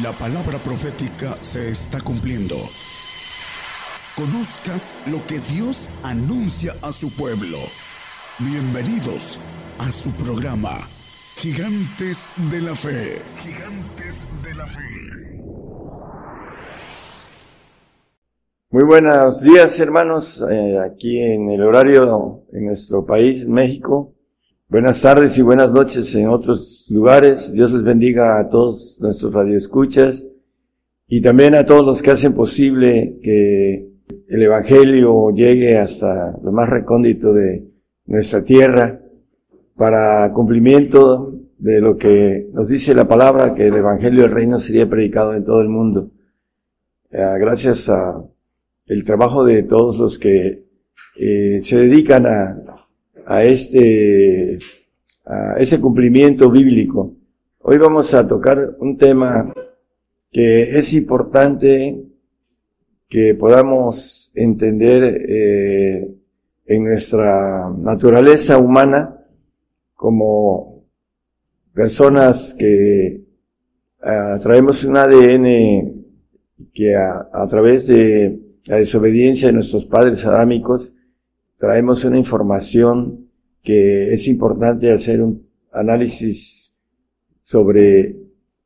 La palabra profética se está cumpliendo. Conozca lo que Dios anuncia a su pueblo. Bienvenidos a su programa, Gigantes de la Fe. Gigantes de la Fe. Muy buenos días hermanos, eh, aquí en el horario en nuestro país, México. Buenas tardes y buenas noches en otros lugares. Dios les bendiga a todos nuestros radioescuchas y también a todos los que hacen posible que el Evangelio llegue hasta lo más recóndito de nuestra tierra para cumplimiento de lo que nos dice la palabra, que el Evangelio del Reino sería predicado en todo el mundo. Eh, gracias a el trabajo de todos los que eh, se dedican a a este, a ese cumplimiento bíblico. Hoy vamos a tocar un tema que es importante que podamos entender eh, en nuestra naturaleza humana como personas que uh, traemos un ADN que a, a, través de la desobediencia de nuestros padres adámicos traemos una información que es importante hacer un análisis sobre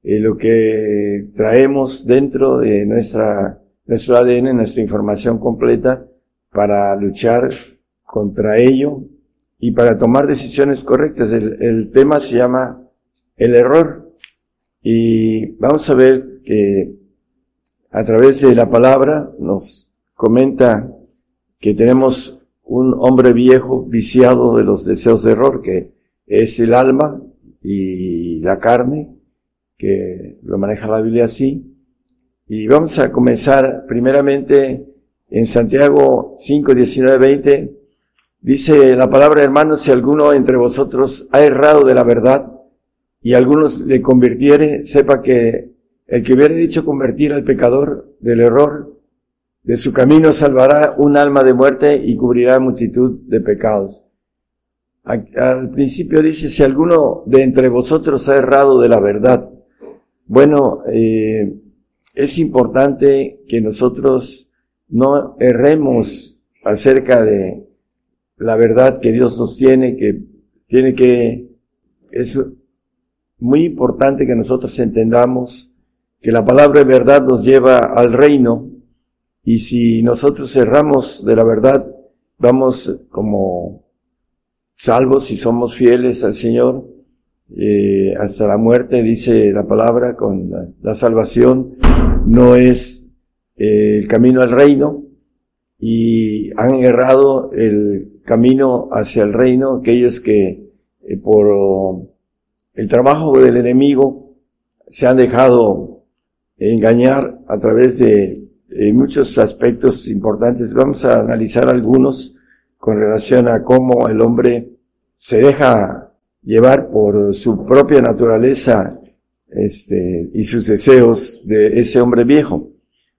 eh, lo que traemos dentro de nuestra, nuestro ADN, nuestra información completa para luchar contra ello y para tomar decisiones correctas. El, el tema se llama el error y vamos a ver que a través de la palabra nos comenta que tenemos un hombre viejo viciado de los deseos de error, que es el alma y la carne, que lo maneja la Biblia así. Y vamos a comenzar primeramente en Santiago 5, 19, 20. Dice la palabra, hermanos, si alguno entre vosotros ha errado de la verdad y algunos le convirtiere, sepa que el que hubiera dicho convertir al pecador del error, de su camino salvará un alma de muerte y cubrirá multitud de pecados. Al principio dice, si alguno de entre vosotros ha errado de la verdad. Bueno, eh, es importante que nosotros no erremos acerca de la verdad que Dios nos tiene, que tiene que, es muy importante que nosotros entendamos que la palabra de verdad nos lleva al reino, y si nosotros cerramos de la verdad, vamos como salvos y somos fieles al Señor eh, hasta la muerte, dice la palabra, con la, salvación no es eh, el camino al reino. Y han errado el camino hacia el reino aquellos que eh, por el trabajo del enemigo se han dejado engañar a través de en muchos aspectos importantes. Vamos a analizar algunos con relación a cómo el hombre se deja llevar por su propia naturaleza este, y sus deseos de ese hombre viejo.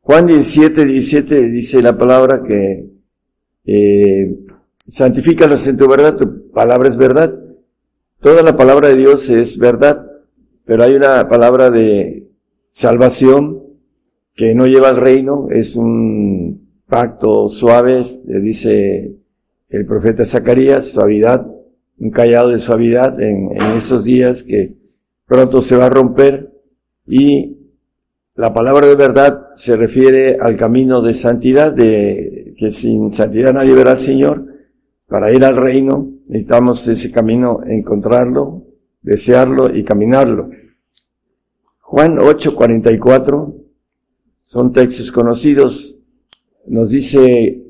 Juan 17, 17 dice la palabra que eh, santifícalos en tu verdad, tu palabra es verdad. Toda la palabra de Dios es verdad, pero hay una palabra de salvación que no lleva al reino, es un pacto suave, le dice el profeta Zacarías, suavidad, un callado de suavidad en, esos días que pronto se va a romper y la palabra de verdad se refiere al camino de santidad, de que sin santidad nadie verá al Señor. Para ir al reino necesitamos ese camino, encontrarlo, desearlo y caminarlo. Juan 8:44 son textos conocidos. Nos dice,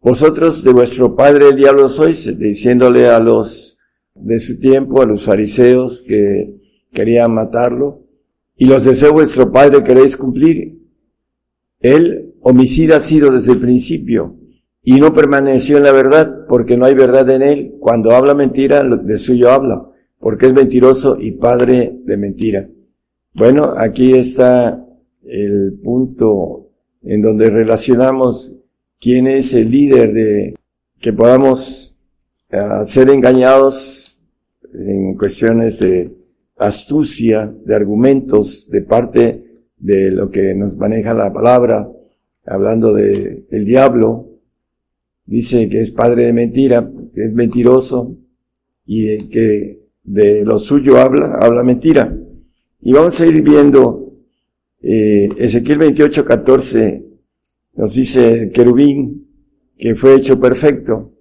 vosotros de vuestro padre el diablo sois, diciéndole a los de su tiempo, a los fariseos que querían matarlo, y los deseos de vuestro padre queréis cumplir. Él, homicida ha sido desde el principio, y no permaneció en la verdad, porque no hay verdad en él. Cuando habla mentira, de suyo habla, porque es mentiroso y padre de mentira. Bueno, aquí está el punto en donde relacionamos quién es el líder de que podamos uh, ser engañados en cuestiones de astucia, de argumentos de parte de lo que nos maneja la palabra, hablando de el diablo, dice que es padre de mentira, que es mentiroso y que de lo suyo habla, habla mentira. Y vamos a ir viendo eh, Ezequiel 28, 14, nos dice querubín que fue hecho perfecto.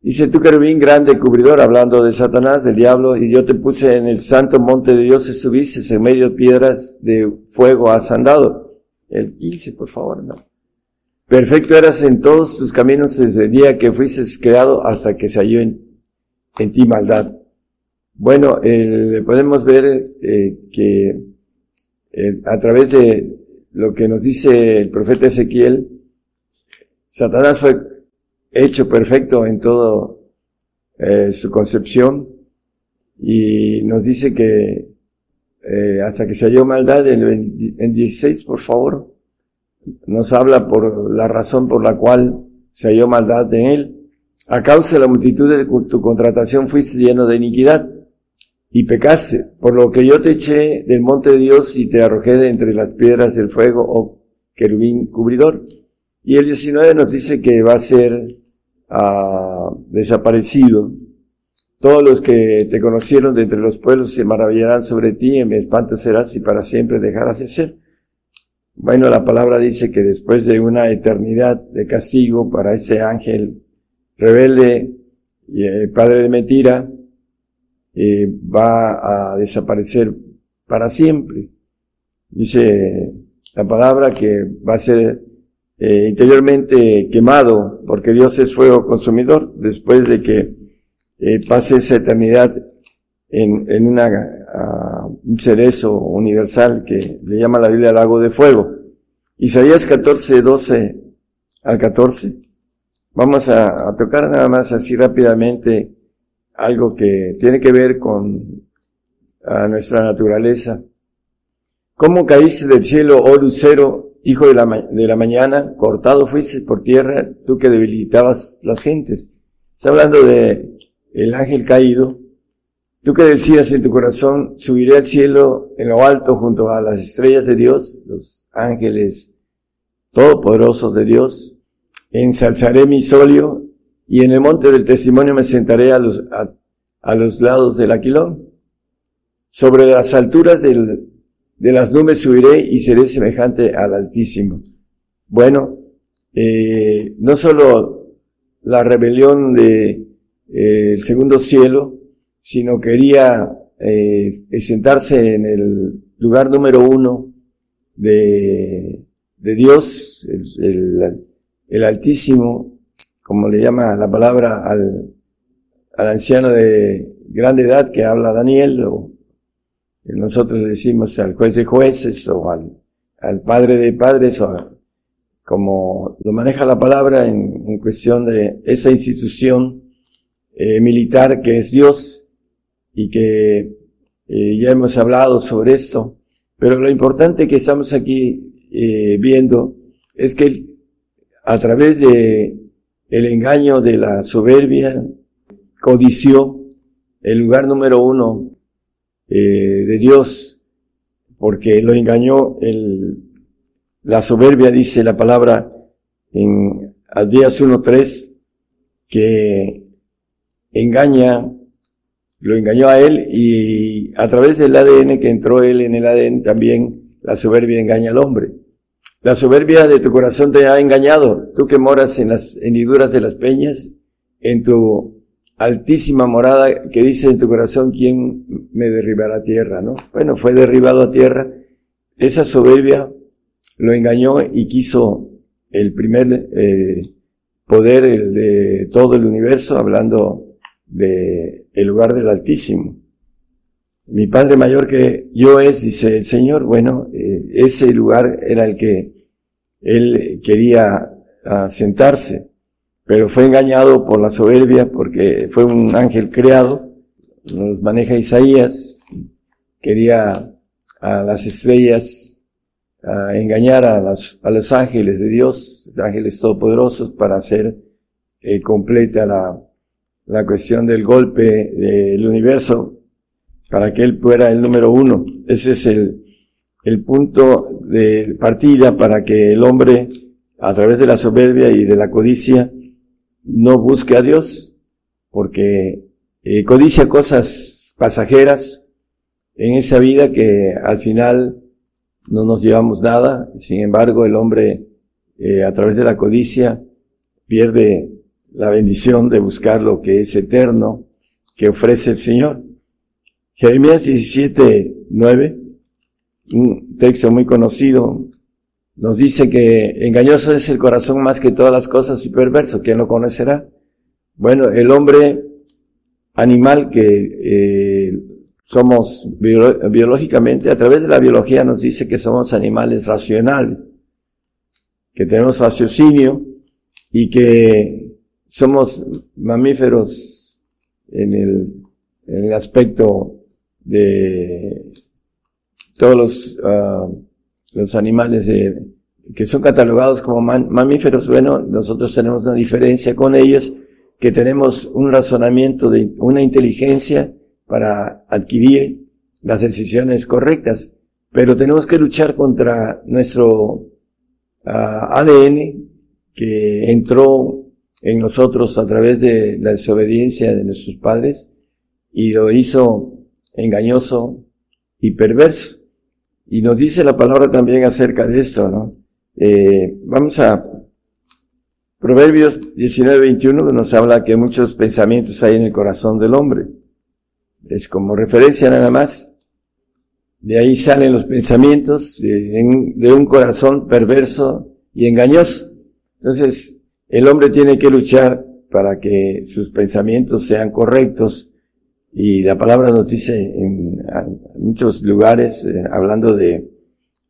Dice tu querubín grande cubridor, hablando de Satanás, del diablo, y yo te puse en el santo monte de Dios y subiste en medio de piedras de fuego asandado. El 15, por favor, no. Perfecto eras en todos tus caminos desde el día que fuiste creado hasta que se halló en, ti maldad. Bueno, podemos ver eh, que eh, a través de lo que nos dice el profeta Ezequiel, Satanás fue hecho perfecto en todo eh, su concepción y nos dice que hasta que se halló maldad en, en 16, por favor nos habla por la razón por la cual se halló maldad en él. A causa de la multitud de tu contratación fuiste lleno de iniquidad y pecaste, por lo que yo te eché del monte de Dios y te arrojé de entre las piedras del fuego, oh querubín cubridor. Y el 19 nos dice que va a ser ah, desaparecido. Todos los que te conocieron de entre los pueblos se maravillarán sobre ti, en mi espanto serás y para siempre dejarás de ser. Bueno, la palabra dice que después de una eternidad de castigo para ese ángel rebelde y eh, padre de mentira, eh, va a desaparecer para siempre. Dice la palabra que va a ser eh, interiormente quemado porque Dios es fuego consumidor después de que pase esa eternidad en, en una un cerezo universal que le llama la Biblia lago de fuego. Isaías 14, 12 al 14. Vamos a, tocar nada más así rápidamente algo que tiene que ver con nuestra naturaleza. ¿Cómo caíste del cielo, oh lucero, hijo de la, de la mañana? Cortado fuiste por tierra, tú que debilitabas las gentes. Está hablando de el ángel caído, Tú que decías en tu corazón, subiré al cielo en lo alto junto a las estrellas de Dios, los ángeles todopoderosos de Dios, ensalzaré mi solio y en el monte del testimonio me sentaré a los, a, los lados del aquilón. Sobre las alturas del, de las nubes subiré y seré semejante al Altísimo. Bueno, eh, no solo la rebelión de eh, el segundo cielo, sino quería eh, sentarse en el lugar número uno de, de Dios, el, el, Altísimo, como le llama la palabra al, al anciano de grande edad que habla Daniel, o nosotros le decimos al juez de jueces, o al, al padre de padres, o como lo maneja la palabra en, en cuestión de esa institución eh, militar que es Dios, y que eh, ya hemos hablado sobre esto, pero lo importante que estamos aquí eh, viendo es que a través de el engaño de la soberbia codició el lugar número uno eh, de Dios, porque lo engañó el, la soberbia, dice la palabra en Adías 1.3, que engaña lo engañó a él y a través del ADN que entró él en el ADN también la soberbia engaña al hombre. La soberbia de tu corazón te ha engañado, tú que moras en las hendiduras de las peñas, en tu altísima morada que dice en tu corazón quién me derribará a tierra, ¿no? Bueno, fue derribado a tierra. Esa soberbia lo engañó y quiso el primer eh, poder el de todo el universo, hablando de el lugar del Altísimo. Mi Padre mayor que yo es, dice el Señor, bueno, eh, ese lugar era el que él quería ah, sentarse, pero fue engañado por la soberbia porque fue un ángel creado, nos maneja Isaías, quería a las estrellas engañar a los, a los ángeles de Dios, ángeles todopoderosos, para hacer eh, completa la, la cuestión del golpe del universo para que él fuera el número uno. Ese es el, el punto de partida para que el hombre, a través de la soberbia y de la codicia, no busque a Dios, porque eh, codicia cosas pasajeras en esa vida que al final no nos llevamos nada, sin embargo el hombre eh, a través de la codicia pierde la bendición de buscar lo que es eterno que ofrece el Señor. Jeremías 17, 9, un texto muy conocido, nos dice que engañoso es el corazón más que todas las cosas y perverso. ¿Quién lo conocerá? Bueno, el hombre animal que eh, somos biológicamente, a través de la biología nos dice que somos animales racionales, que tenemos raciocinio y que somos mamíferos en el, en el aspecto de todos los, uh, los animales de, que son catalogados como mamíferos. Bueno, nosotros tenemos una diferencia con ellos, que tenemos un razonamiento de una inteligencia para adquirir las decisiones correctas, pero tenemos que luchar contra nuestro ah, ADN que entró en nosotros a través de la desobediencia de nuestros padres y lo hizo engañoso y perverso. Y nos dice la palabra también acerca de esto, ¿no? Eh, vamos a Proverbios 19, 21 nos habla que muchos pensamientos hay en el corazón del hombre. Es como referencia nada más. De ahí salen los pensamientos de, un corazón perverso y engañoso. Entonces, el hombre tiene que luchar para que sus pensamientos sean correctos y la palabra nos dice en, muchos lugares, eh, hablando de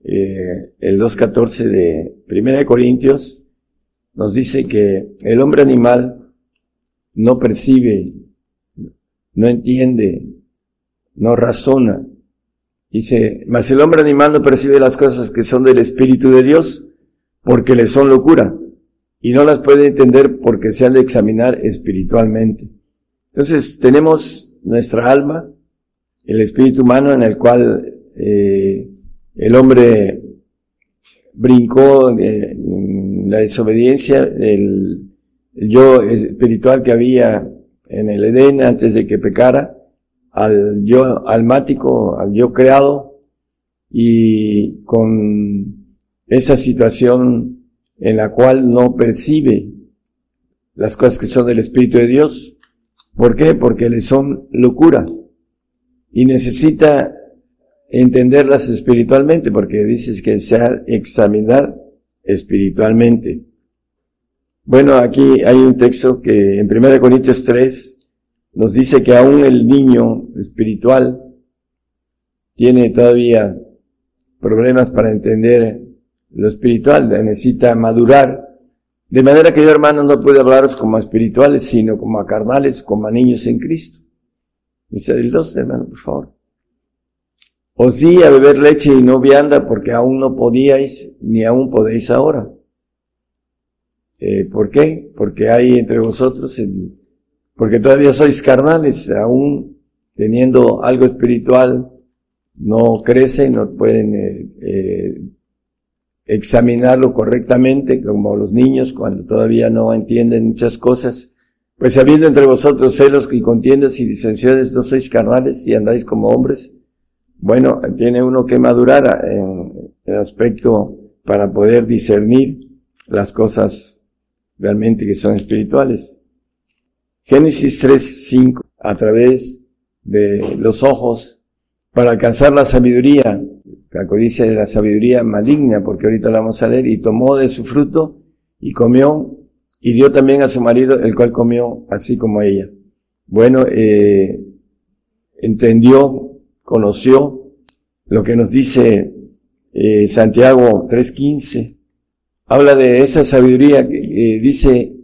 eh, el 2.14 de Primera de Corintios, nos dice que el hombre animal no percibe no entiende, no razona. Dice, mas el hombre animal no percibe las cosas que son del Espíritu de Dios porque le son locura y no las puede entender porque se han de examinar espiritualmente. Entonces tenemos nuestra alma, el espíritu humano en el cual eh, el hombre brincó en la desobediencia, el yo espiritual que había en el Edén antes de que pecara, al yo almático, al yo creado, y con esa situación en la cual no percibe las cosas que son del Espíritu de Dios. ¿Por qué? Porque le son locura. Y necesita entenderlas espiritualmente, porque dices que se examinar espiritualmente. Bueno, aquí hay un texto que en 1 Corintios 3 nos dice que aún el niño espiritual tiene todavía problemas para entender lo espiritual, necesita madurar. De manera que yo, hermanos, no puedo hablaros como a espirituales, sino como a carnales, como a niños en Cristo. 2, hermano, por favor. Os di a beber leche y no vianda porque aún no podíais, ni aún podéis ahora eh, ¿Por qué? Porque hay entre vosotros, porque todavía sois carnales, aún teniendo algo espiritual, no crecen, no pueden eh, eh, examinarlo correctamente, como los niños cuando todavía no entienden muchas cosas. Pues habiendo entre vosotros celos y contiendas y disensiones, no sois carnales y andáis como hombres. Bueno, tiene uno que madurar en el aspecto para poder discernir las cosas realmente que son espirituales. Génesis 3, 5, a través de los ojos, para alcanzar la sabiduría, la codicia de la sabiduría maligna, porque ahorita la vamos a leer, y tomó de su fruto y comió, y dio también a su marido, el cual comió así como ella. Bueno, eh, entendió, conoció lo que nos dice eh, Santiago 3.15, habla de esa sabiduría que dice,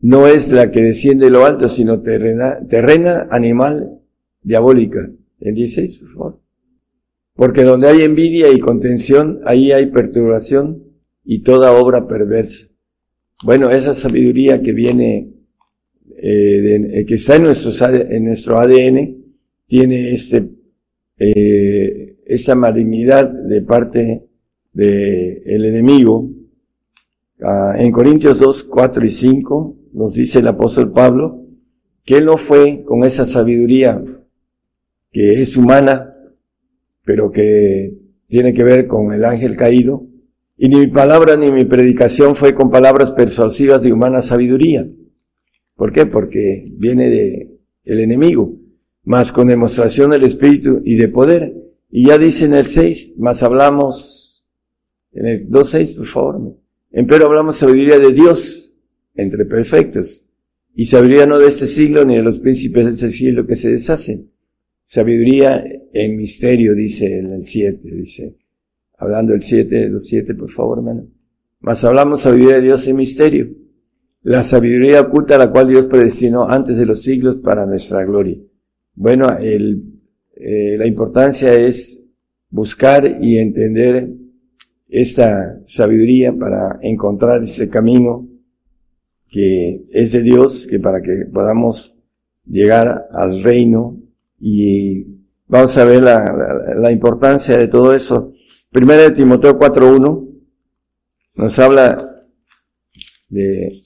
no es la que desciende de lo alto, sino terrena, terrena, animal, diabólica. El 16, por favor. Porque donde hay envidia y contención, ahí hay perturbación y toda obra perversa. Bueno, esa sabiduría que viene, eh, eh que está en, nuestro, en nuestro ADN, tiene este, eh, esa malignidad de parte del el enemigo. Ah, en Corintios 2, 4 y 5 nos dice el apóstol Pablo que él no fue con esa sabiduría que es humana, pero que tiene que ver con el ángel caído, y ni mi palabra ni mi predicación fue con palabras persuasivas de humana sabiduría. ¿Por qué? Porque viene de el enemigo, más con demostración del Espíritu y de poder. Y ya dice en el 6, más hablamos, en el 2.6, por favor. Empero hablamos sabiduría de Dios entre perfectos. Y sabiduría no de este siglo ni de los príncipes de este siglo que se deshacen. Sabiduría en misterio, dice en el 7, dice. Hablando del 7, los 7, por favor, hermano. Más hablamos sabiduría de Dios en misterio. La sabiduría oculta la cual Dios predestinó antes de los siglos para nuestra gloria. Bueno, el, eh, la importancia es buscar y entender esta sabiduría para encontrar ese camino que es de Dios, que para que podamos llegar al reino y vamos a ver la, la, importancia de todo eso. Primera de Timoteo 4.1 nos habla de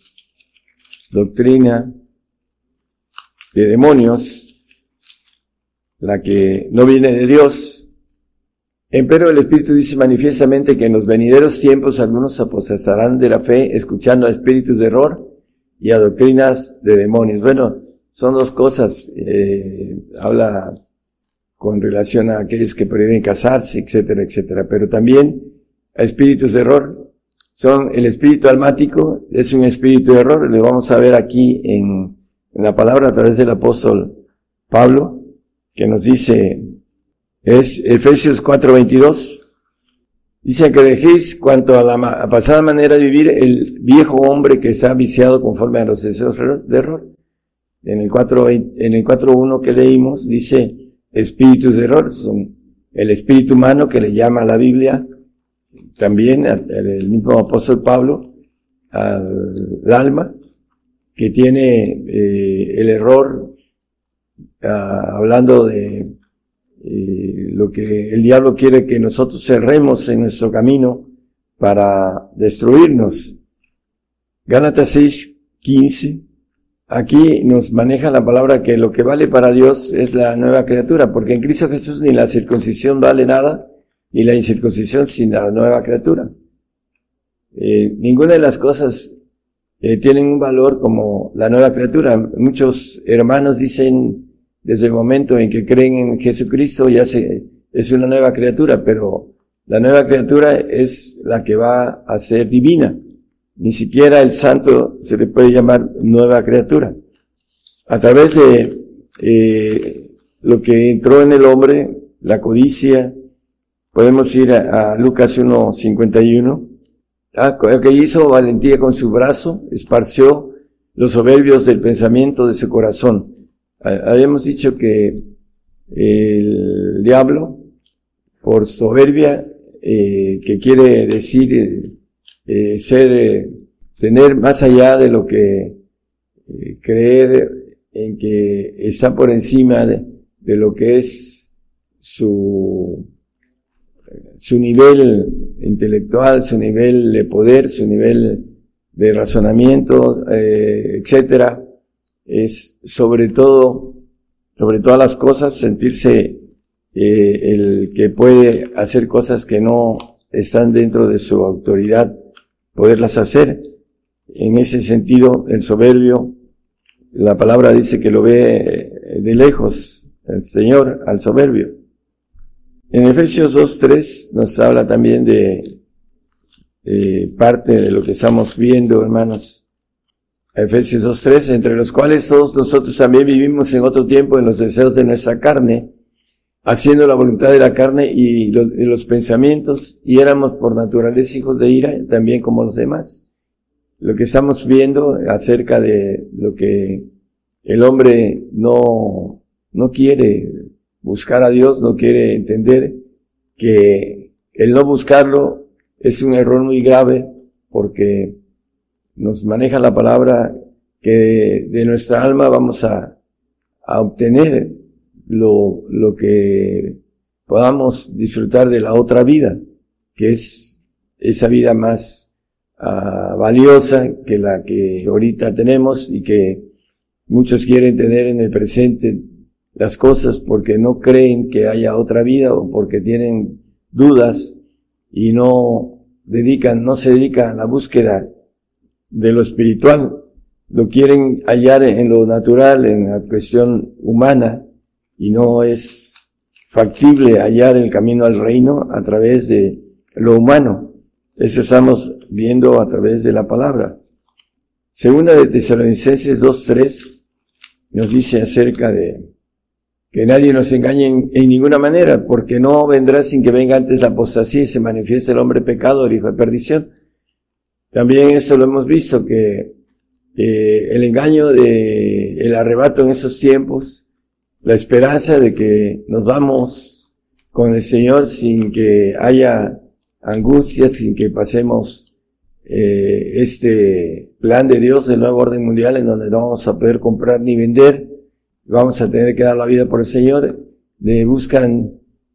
doctrina de demonios la que no viene de Dios. Empero el Espíritu dice manifiestamente que en los venideros tiempos algunos se aposesarán de la fe escuchando a espíritus de error y a doctrinas de demonios. Bueno, son dos cosas. Eh, habla con relación a aquellos que prohíben casarse, etcétera, etcétera. Pero también espíritus de error. Son el espíritu almático, es un espíritu de error. Lo vamos a ver aquí en, en la palabra a través del apóstol Pablo que nos dice, es Efesios 4:22. Dice que dejéis cuanto a la pasada manera de vivir el viejo hombre que está viciado conforme a los deseos de error. En el 4, en el 4.1 que leímos dice espíritus de error, son el espíritu humano que le llama a la Biblia, también el mismo apóstol Pablo, al alma, que tiene eh, el error Ah, hablando de eh, lo que el diablo quiere que nosotros cerremos en nuestro camino para destruirnos. Gálatas 6, 15. Aquí nos maneja la palabra que lo que vale para Dios es la nueva criatura, porque en Cristo Jesús ni la circuncisión vale nada, ni la incircuncisión sin la nueva criatura. Eh, ninguna de las cosas eh, tienen un valor como la nueva criatura. Muchos hermanos dicen, desde el momento en que creen en Jesucristo ya se, es una nueva criatura, pero la nueva criatura es la que va a ser divina. Ni siquiera el santo se le puede llamar nueva criatura. A través de eh, lo que entró en el hombre, la codicia, podemos ir a, a Lucas 1.51. Ah, que hizo valentía con su brazo, esparció los soberbios del pensamiento de su corazón. Habíamos dicho que el diablo, por soberbia, eh, que quiere decir eh, eh, ser, tener más allá de lo que creer en que está por encima de, lo que es su, su nivel intelectual, su nivel de poder, su nivel de razonamiento, etcétera, es sobre todo, sobre todas las cosas, sentirse eh, el que puede hacer cosas que no están dentro de su autoridad, poderlas hacer. En ese sentido, el soberbio, la palabra dice que lo ve de lejos, el Señor al soberbio. En Efesios 2.3 nos habla también de eh, parte de lo que estamos viendo, hermanos, Efesios 2.3, entre los cuales todos nosotros también vivimos en otro tiempo en los deseos de nuestra carne, haciendo la voluntad de la carne y los, los pensamientos, y éramos por naturaleza hijos de ira, también como los demás. Lo que estamos viendo acerca de lo que el hombre no, no quiere buscar a Dios, no quiere entender que el no buscarlo es un error muy grave porque nos maneja la palabra que de, nuestra alma vamos a, a obtener lo, lo que podamos disfrutar de la otra vida, que es esa vida más ah, valiosa que la que ahorita tenemos y que muchos quieren tener en el presente las cosas porque no creen que haya otra vida o porque tienen dudas y no dedican, no se dedican a la búsqueda de lo espiritual, lo quieren hallar en lo natural, en la cuestión humana, y no es factible hallar el camino al reino a través de lo humano. Eso estamos viendo a través de la palabra. Segunda de Tesalonicenses 2.3 nos dice acerca de que nadie nos engañe en, ninguna manera, porque no vendrá sin que venga antes la apostasía y se manifieste el hombre pecado, el hijo de perdición. También eso lo hemos visto, que eh, el engaño de el arrebato en esos tiempos, la esperanza de que nos vamos con el Señor sin que haya angustia, sin que pasemos eh, este plan de Dios, el nuevo orden mundial, en donde no vamos a poder comprar ni vender, vamos a tener que dar la vida por el Señor, de buscan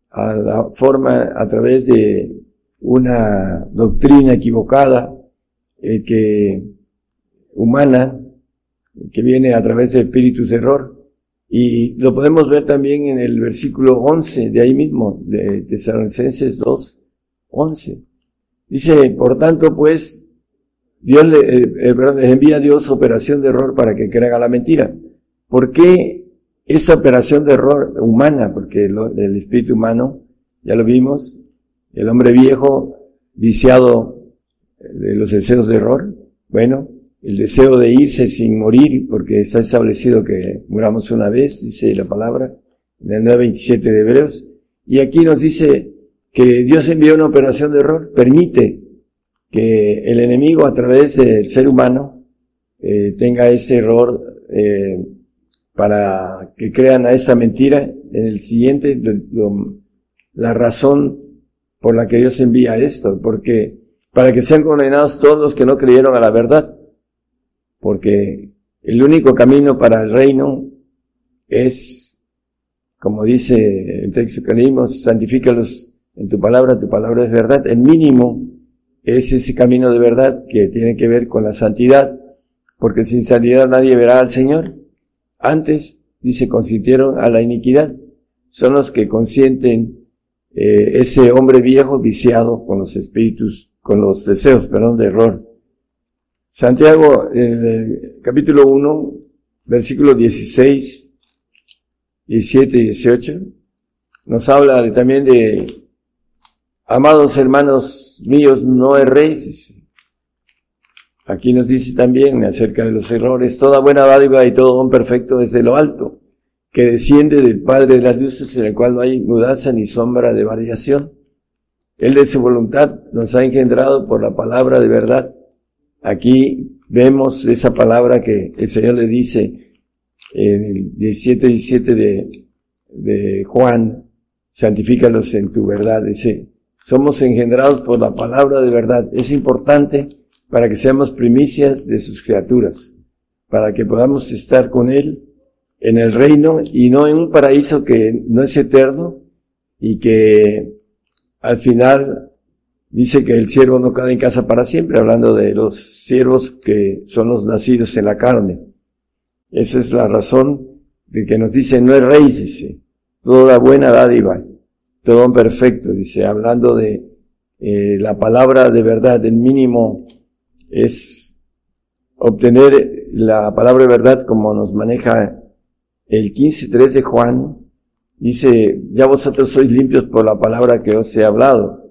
a la forma a través de una doctrina equivocada eh, que humana que viene a través del espíritu de error y lo podemos ver también en el versículo 11 de ahí mismo de Tesalonicenses 2 11 dice por tanto pues Dios le, eh, eh, les envía a Dios operación de error para que crea la mentira ¿por qué esa operación de error humana, porque el, espíritu humano, ya lo vimos, el hombre viejo, viciado de los deseos de error, bueno, el deseo de irse sin morir, porque está establecido que muramos una vez, dice la palabra, en el 9.27 de Hebreos, y aquí nos dice que Dios envió una operación de error, permite que el enemigo a través del ser humano eh, tenga ese error eh, para que crean a esa mentira. En el siguiente, la razón por la que Dios envía esto, porque para que sean condenados todos los que no creyeron a la verdad, porque el único camino para el reino es, como dice el texto que leímos, santifícalos en tu palabra, tu palabra es verdad. El mínimo es ese camino de verdad que tiene que ver con la santidad, porque sin santidad nadie verá al Señor. Antes, dice, consintieron a la iniquidad. Son los que consienten eh, ese hombre viejo viciado con los espíritus, con los deseos, perdón, de error. Santiago, en capítulo 1, versículos 16, 17 y 18, nos habla de, también de, amados hermanos míos, no erréis, Aquí nos dice también acerca de los errores, toda buena dádiva y todo don perfecto desde lo alto, que desciende del Padre de las luces en el cual no hay mudanza ni sombra de variación. Él de su voluntad nos ha engendrado por la palabra de verdad. Aquí vemos esa palabra que el Señor le dice en el 17, 17 de, de Juan, santifícalos en tu verdad. Dice, somos engendrados por la palabra de verdad. Es importante para que seamos primicias de sus criaturas, para que podamos estar con Él en el reino y no en un paraíso que no es eterno y que al final dice que el siervo no queda en casa para siempre, hablando de los siervos que son los nacidos en la carne. Esa es la razón de que nos dice, no es rey, dice, toda buena dádiva, todo perfecto, dice, hablando de eh, la palabra de verdad, el mínimo es obtener la palabra de verdad como nos maneja el 15.3 de Juan. Dice, ya vosotros sois limpios por la palabra que os he hablado.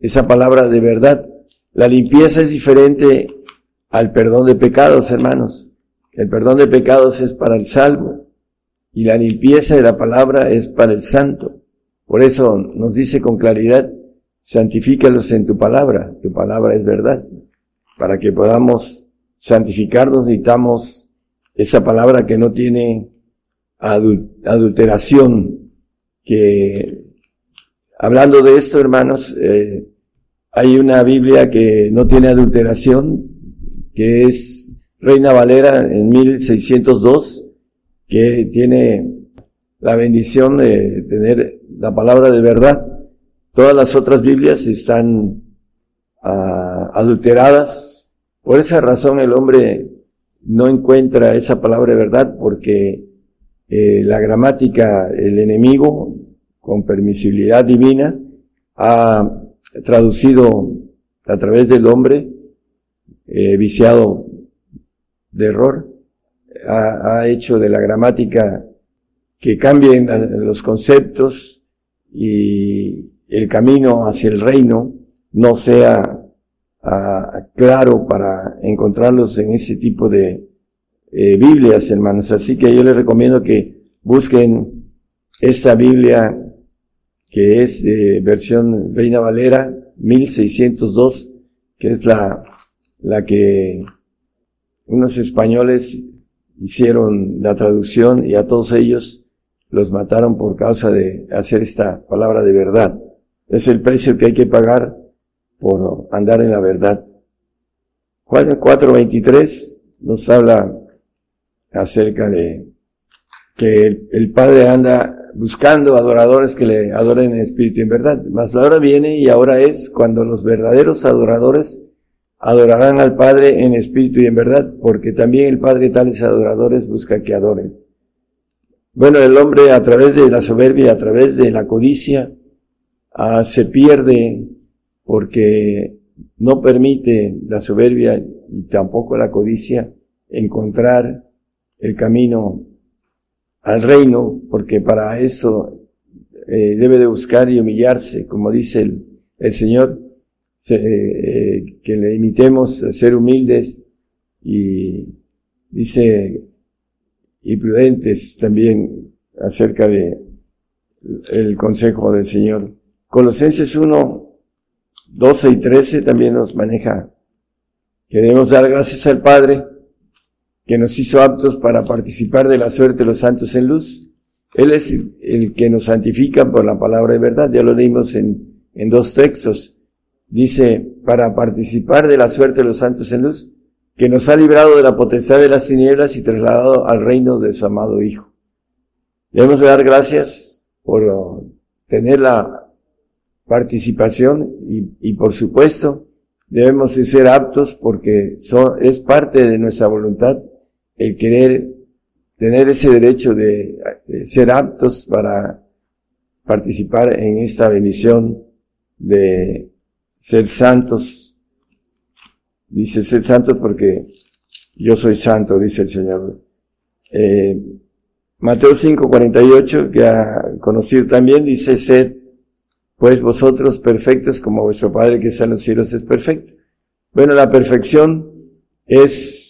Esa palabra de verdad. La limpieza es diferente al perdón de pecados, hermanos. El perdón de pecados es para el salvo y la limpieza de la palabra es para el santo. Por eso nos dice con claridad, santifícalos en tu palabra, tu palabra es verdad para que podamos santificarnos necesitamos esa palabra que no tiene adulteración, que hablando de esto, hermanos, eh, hay una Biblia que no tiene adulteración, que es Reina Valera en 1602, que tiene la bendición de tener la palabra de verdad. Todas las otras Biblias están ah, adulteradas. Por esa razón el hombre no encuentra esa palabra de verdad porque eh, la gramática, el enemigo, con permisibilidad divina, ha traducido a través del hombre, eh, viciado de error, ha, hecho de la gramática que cambien los conceptos y el camino hacia el reino no sea claro para encontrarlos en ese tipo de eh, Biblias, hermanos. Así que yo les recomiendo que busquen esta Biblia que es de versión Reina Valera 1602, que es la, la que unos españoles hicieron la traducción y a todos ellos los mataron por causa de hacer esta palabra de verdad. Es el precio que hay que pagar por andar en la verdad. Juan 4.23 nos habla acerca de que el, Padre anda buscando adoradores que le adoren en espíritu y en verdad. Mas la hora viene y ahora es cuando los verdaderos adoradores adorarán al Padre en espíritu y en verdad, porque también el Padre tales adoradores busca que adoren. Bueno, el hombre a través de la soberbia, a través de la codicia, ah, se pierde porque no permite la soberbia y tampoco la codicia encontrar el camino al reino, porque para eso eh, debe de buscar y humillarse, como dice el, Señor, eh, que le imitemos a ser humildes y dice y prudentes también acerca de el consejo del Señor. Colosenses 1, 12 y 13 también nos maneja que debemos dar gracias al Padre que nos hizo aptos para participar de la suerte de los santos en luz. Él es el que nos santifica por la palabra de verdad. Ya lo leímos en, en dos textos. Dice, para participar de la suerte de los santos en luz, que nos ha librado de la potestad de las tinieblas y trasladado al reino de su amado Hijo. Debemos dar gracias por tener la participación y, y por supuesto debemos de ser aptos porque es parte de nuestra voluntad el querer tener ese derecho de, ser aptos para participar en esta bendición de ser santos. Dice ser santos porque yo soy santo, dice el Señor. Eh, Mateo 5:48, que ha conocido también, dice, sed pues vosotros perfectos como vuestro Padre que está en los cielos es perfecto. Bueno, la perfección es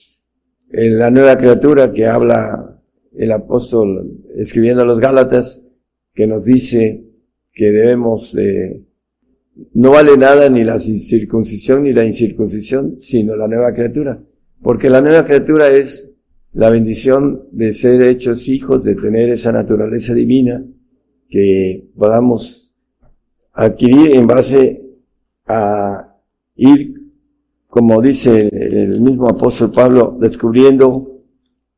la nueva criatura que habla el apóstol escribiendo a los Gálatas, que nos dice que debemos de, no vale nada ni la circuncisión ni la incircuncisión, sino la nueva criatura. Porque la nueva criatura es la bendición de ser hechos hijos, de tener esa naturaleza divina, que podamos adquirir en base a ir, como dice el mismo apóstol Pablo, descubriendo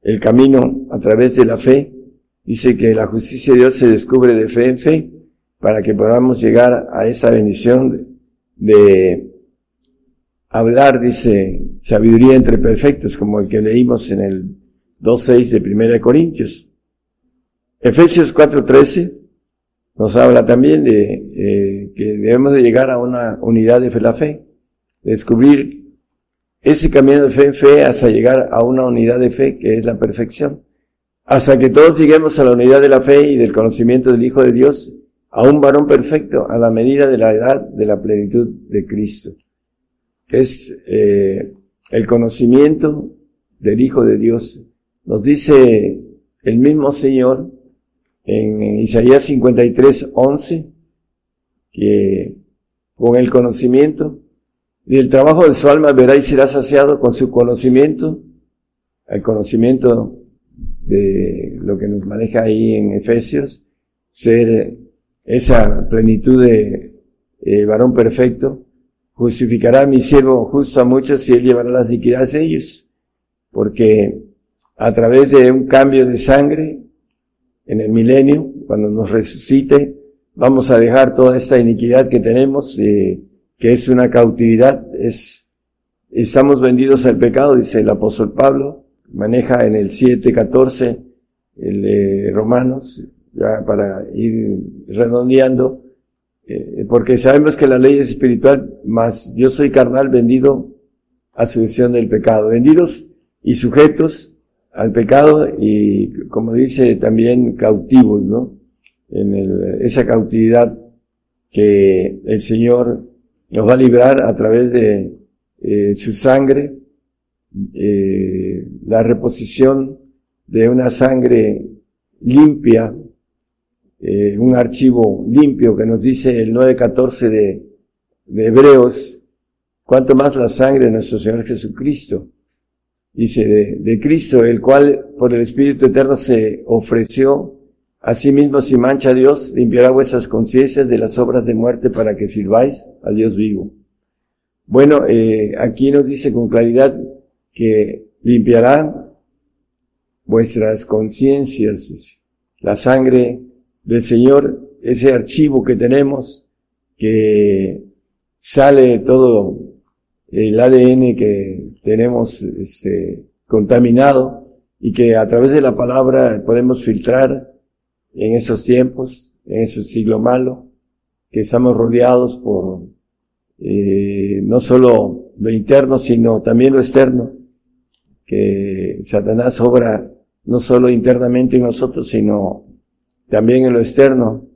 el camino a través de la fe. Dice que la justicia de Dios se descubre de fe en fe para que podamos llegar a esa bendición de hablar, dice, sabiduría entre perfectos, como el que leímos en el 2.6 de 1 Corintios. Efesios 4.13 nos habla también de eh, que debemos de llegar a una unidad de fe, la fe, descubrir ese camino de fe en fe hasta llegar a una unidad de fe que es la perfección, hasta que todos lleguemos a la unidad de la fe y del conocimiento del Hijo de Dios, a un varón perfecto, a la medida de la edad de la plenitud de Cristo, es eh, el conocimiento del Hijo de Dios. Nos dice el mismo Señor, en Isaías 53, 11, que con el conocimiento y el trabajo de su alma verá y será saciado con su conocimiento, el conocimiento de lo que nos maneja ahí en Efesios, ser esa plenitud de eh, varón perfecto, justificará a mi siervo justo a muchos y él llevará las liquidez de ellos, porque a través de un cambio de sangre, en el milenio, cuando nos resucite, vamos a dejar toda esta iniquidad que tenemos, eh, que es una cautividad, es, estamos vendidos al pecado, dice el apóstol Pablo, maneja en el 7.14 el de Romanos, ya para ir redondeando, eh, porque sabemos que la ley es espiritual, mas yo soy carnal vendido a sucesión del pecado, vendidos y sujetos al pecado y como dice también cautivos, ¿no? En esa cautividad que el Señor nos va a librar a través de eh, su sangre, eh, la reposición de una sangre limpia, eh, un archivo limpio que nos dice el 9.14 de, de Hebreos, cuanto más la sangre de nuestro Señor Jesucristo, dice de, de, Cristo, el cual por el Espíritu Eterno se ofreció a sí mismo sin mancha Dios, limpiará vuestras conciencias de las obras de muerte para que sirváis al Dios vivo. Bueno, eh, aquí nos dice con claridad que limpiará vuestras conciencias, la sangre del Señor, ese archivo que tenemos, que sale todo el ADN que tenemos este, contaminado y que a través de la palabra podemos filtrar en esos tiempos, en ese siglo malo, que estamos rodeados por eh, no solo lo interno, sino también lo externo, que Satanás obra no solo internamente en nosotros, sino también en lo externo.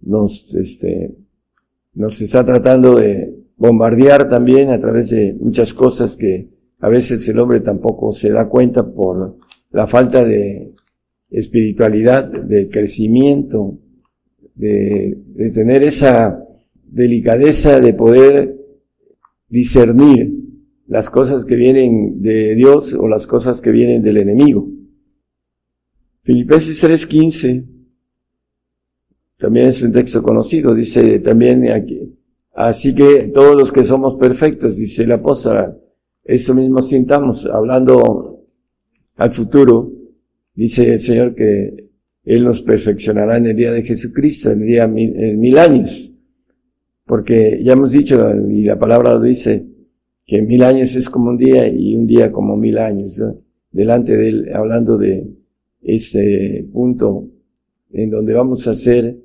Nos, este, nos está tratando de bombardear también a través de muchas cosas que a veces el hombre tampoco se da cuenta por la falta de espiritualidad, de crecimiento, de, de tener esa delicadeza de poder discernir las cosas que vienen de Dios o las cosas que vienen del enemigo. Filipenses 3:15 también es un texto conocido, dice también aquí, así que todos los que somos perfectos, dice el apóstol, eso mismo sintamos, hablando al futuro, dice el Señor que Él nos perfeccionará en el día de Jesucristo, en el día mil, en mil años, porque ya hemos dicho, y la palabra lo dice, que mil años es como un día y un día como mil años, delante de Él, hablando de ese punto en donde vamos a ser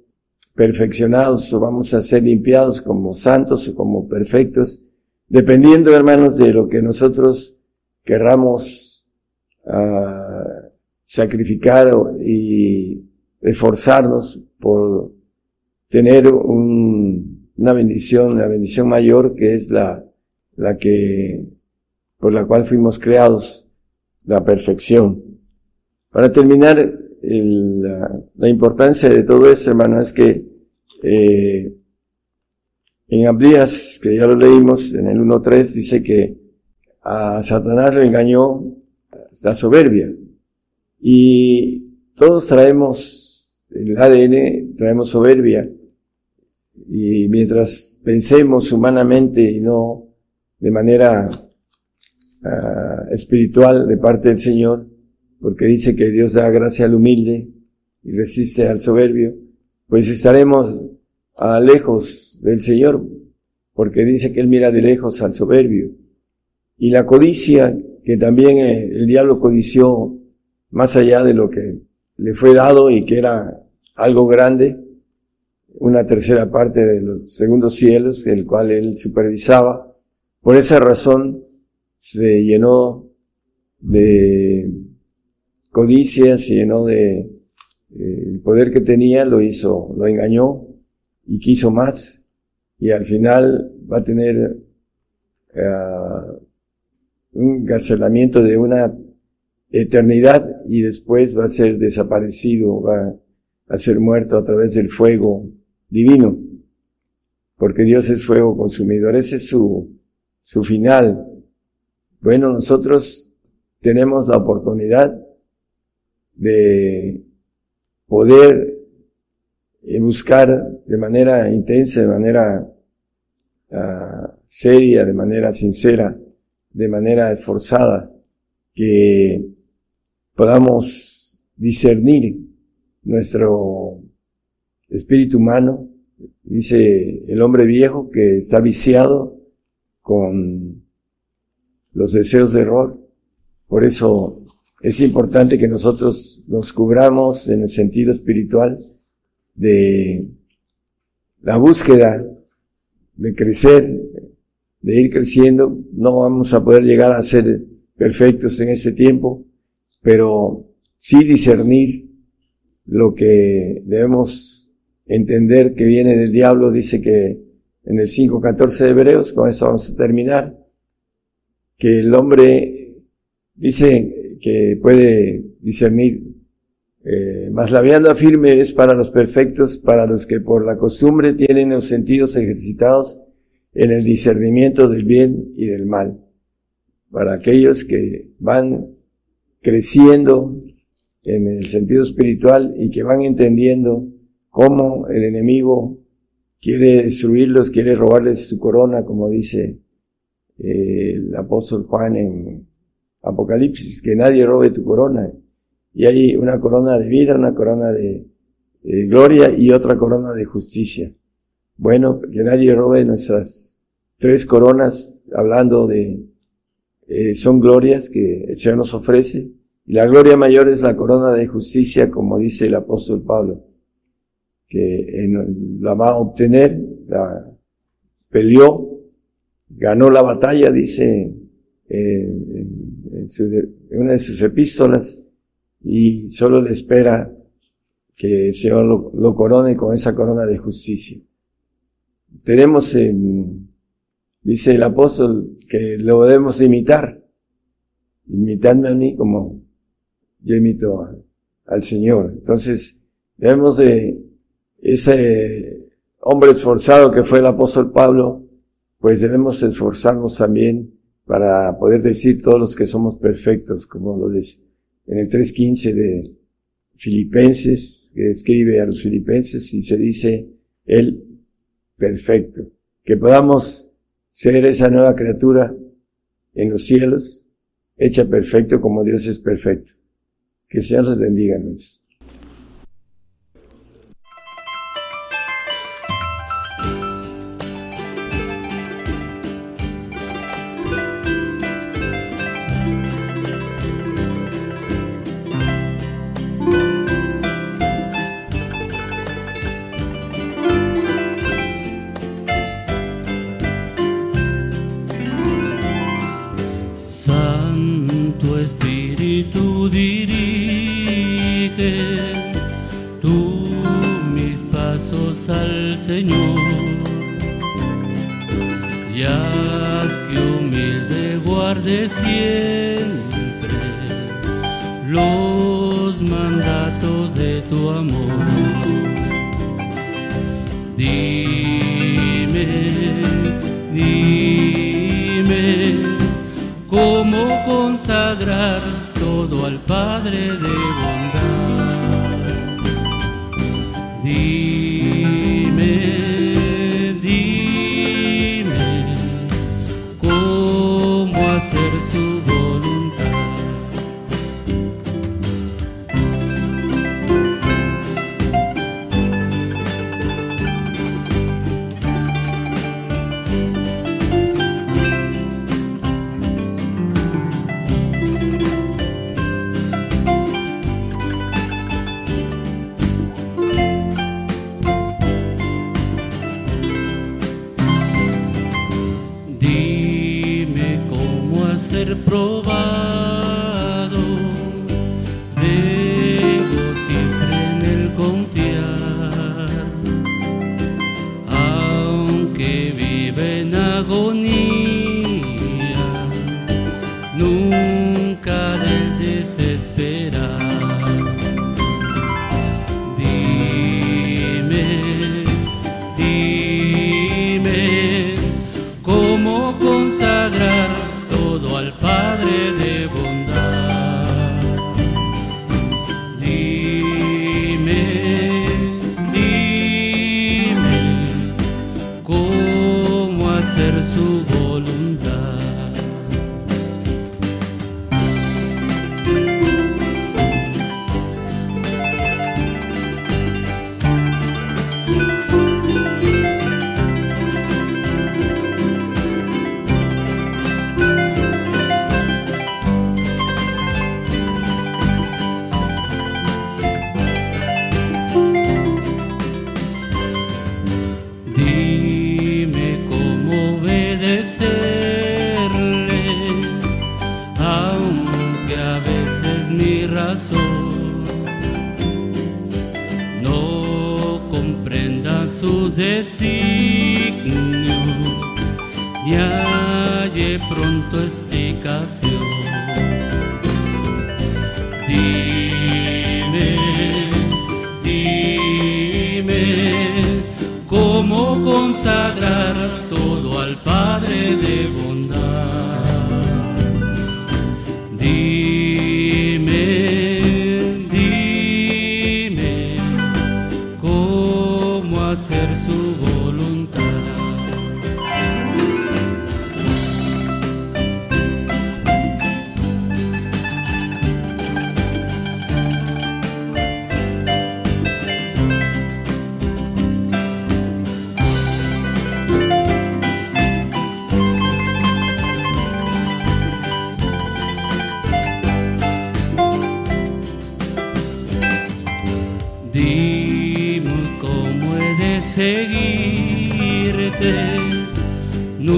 perfeccionados o vamos a ser limpiados como santos o como perfectos, dependiendo, hermanos, de lo que nosotros querramos uh, sacrificar y esforzarnos por tener un, una bendición, una bendición mayor que es la, la que, por la cual fuimos creados, la perfección. Para terminar, la, la, importancia de todo eso, hermano, es que eh, en Abdías, que ya lo leímos en el 1.3, dice que a Satanás lo engañó la soberbia. Y todos traemos el ADN, traemos soberbia. Y mientras pensemos humanamente y no de manera uh, espiritual de parte del Señor, porque dice que Dios da gracia al humilde y resiste al soberbio, pues estaremos a lejos del Señor, porque dice que Él mira de lejos al soberbio. Y la codicia, que también eh, el diablo codició más allá de lo que le fue dado y que era algo grande, una tercera parte de los segundos cielos, el cual él supervisaba. Por esa razón se llenó de codicia, se llenó de eh, el poder que tenía, lo hizo, lo engañó y quiso más y al final va a tener uh, un encarcelamiento de una eternidad y después va a ser desaparecido, va a ser muerto a través del fuego divino, porque Dios es fuego consumidor, ese es su, su final. Bueno, nosotros tenemos la oportunidad de poder eh, buscar de manera intensa, de manera uh, seria, de manera sincera, de manera esforzada, que podamos discernir nuestro espíritu humano, dice el hombre viejo que está viciado con los deseos de error. Por eso es importante que nosotros nos cubramos en el sentido espiritual de la búsqueda de crecer, de ir creciendo. No vamos a poder llegar a ser perfectos en ese tiempo, pero sí discernir lo que debemos entender que viene del diablo. Dice que en el 5.14 de Hebreos, con eso vamos a terminar, que el hombre dice que puede discernir, eh, mas la vianda firme es para los perfectos, para los que por la costumbre tienen los sentidos ejercitados en el discernimiento del bien y del mal, para aquellos que van creciendo en el sentido espiritual y que van entendiendo cómo el enemigo quiere destruirlos, quiere robarles su corona, como dice el apóstol Juan en Apocalipsis, que nadie robe tu corona. Y hay una corona de vida, una corona de, gloria y otra corona de justicia. Bueno, que nadie robe nuestras tres coronas, hablando de, eh, son glorias que el Señor nos ofrece. Y la gloria mayor es la corona de justicia, como dice el apóstol Pablo, que la va a obtener, la peleó ganó la batalla, dice eh, en, una de sus epístolas, y solo le espera que el Señor lo, corone con esa corona de justicia. Tenemos, en, dice el apóstol, que lo debemos imitar, imitando a mí como yo imito al Señor. Entonces, debemos de ese hombre esforzado que fue el apóstol Pablo, pues debemos esforzarnos también para poder decir todos los que somos perfectos, como lo dice en el 3.15 de Filipenses, que escribe a los filipenses y se dice el perfecto. Que podamos ser esa nueva criatura en los cielos, hecha perfecto como Dios es perfecto. Que Sean los bendiga.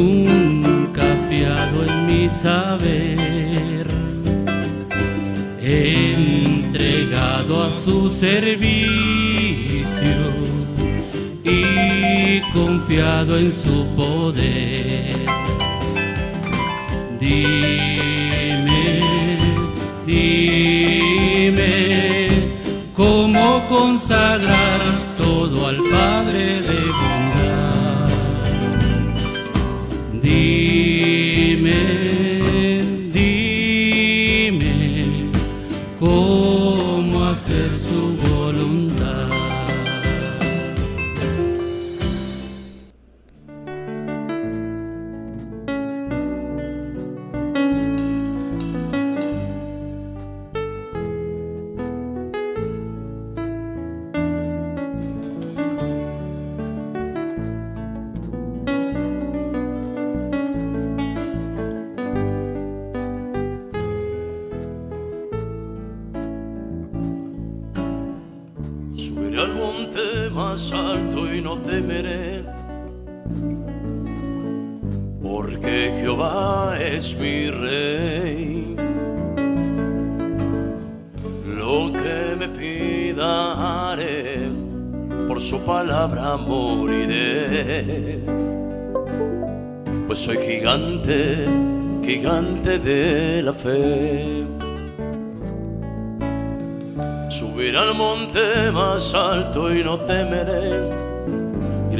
nunca fiado en mi saber, entregado a su servicio y confiado en su poder. Dime, dime, cómo consagrar todo al Padre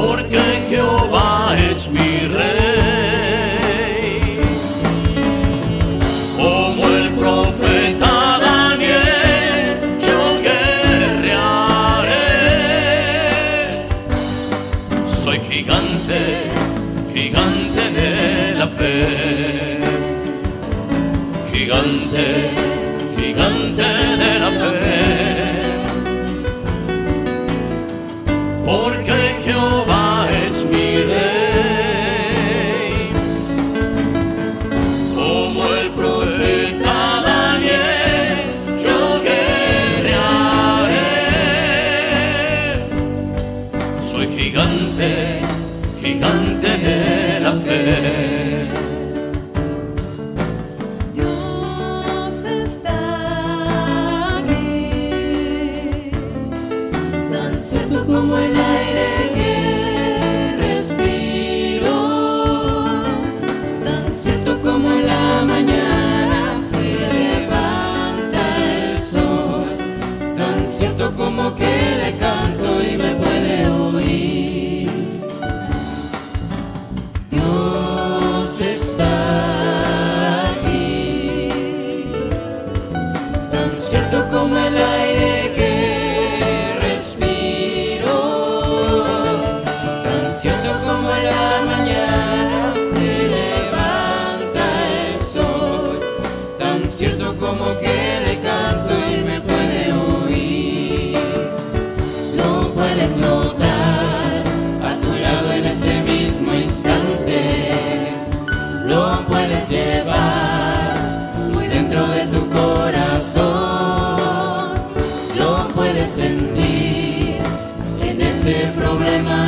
porque Jehová es mi rey. Siento como que le canto y me puede oír. No puedes notar a tu lado en este mismo instante. Lo puedes llevar muy dentro de tu corazón. Lo puedes sentir en ese problema.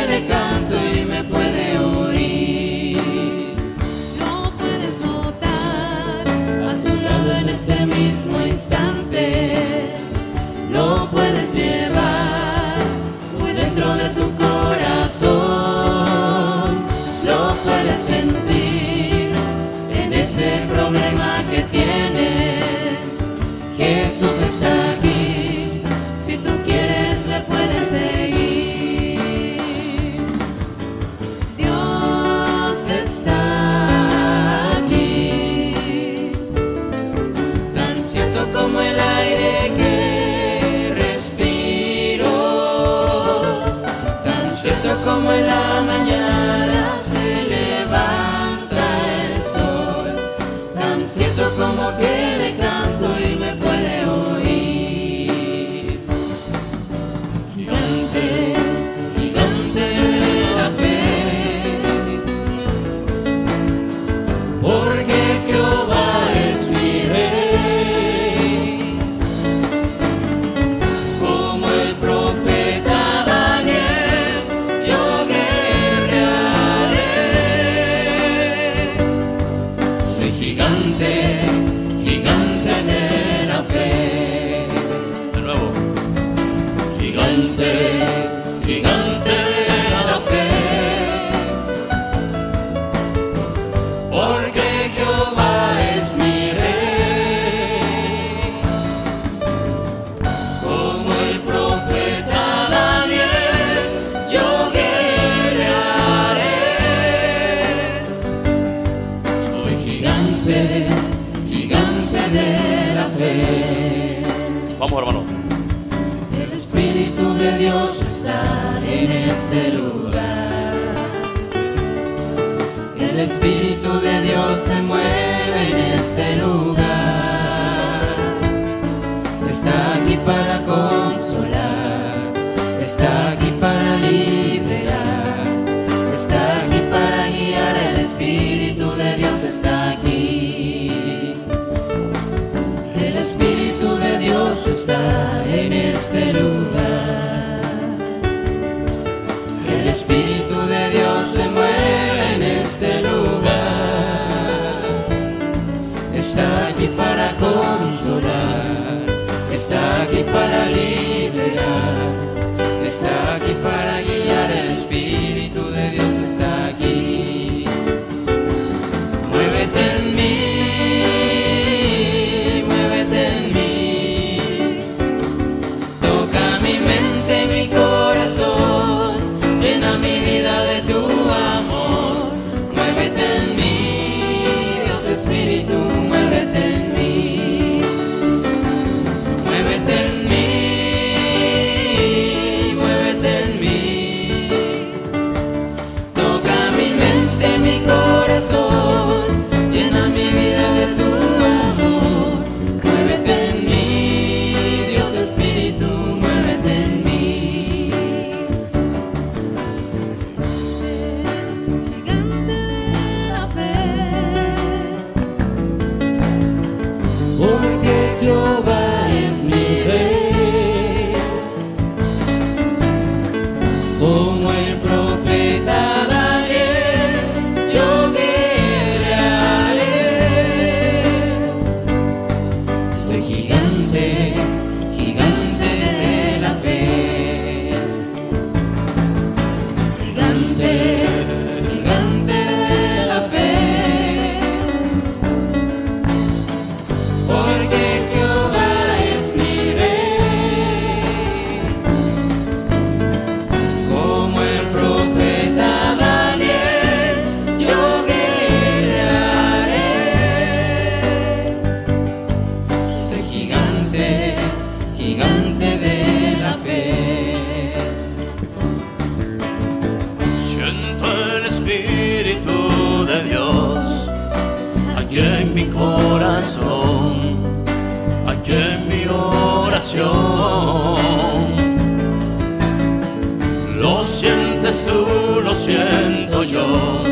lo siento yo,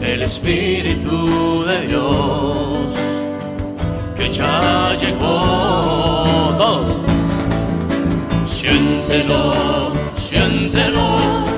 el Espíritu de Dios que ya llegó. Todos. Siéntelo, siéntelo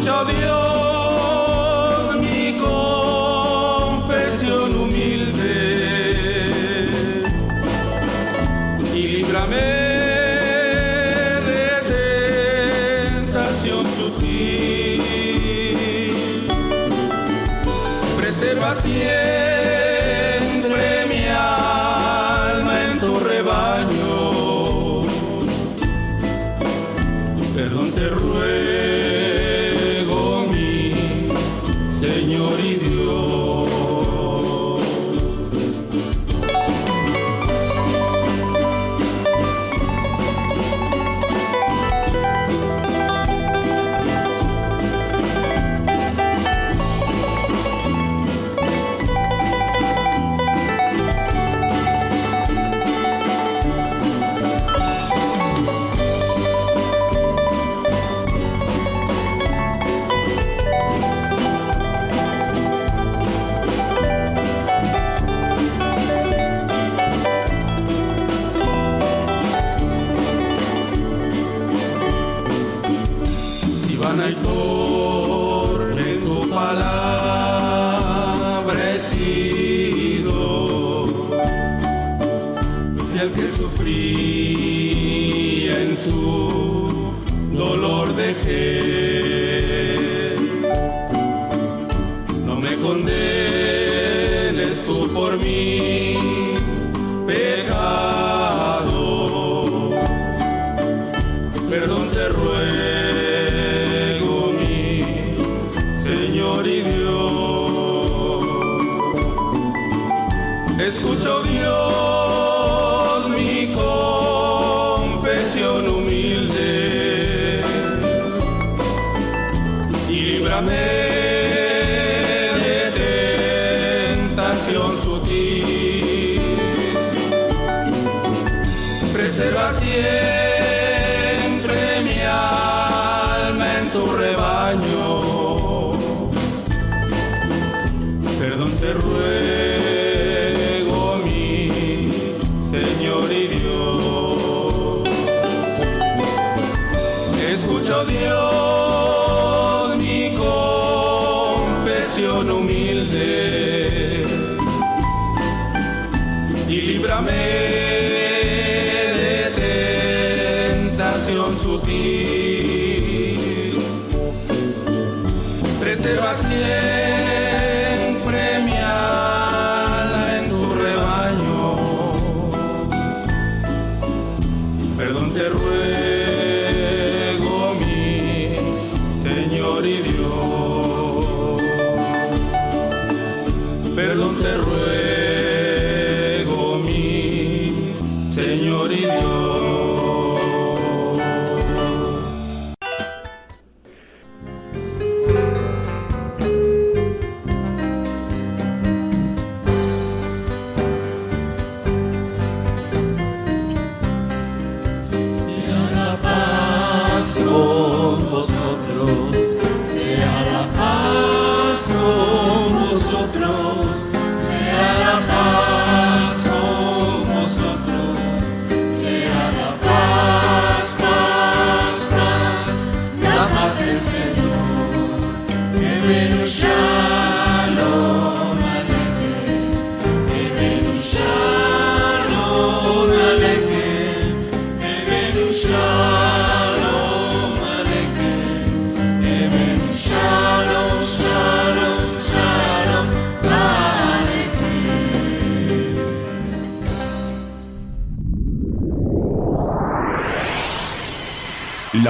escucha Dios.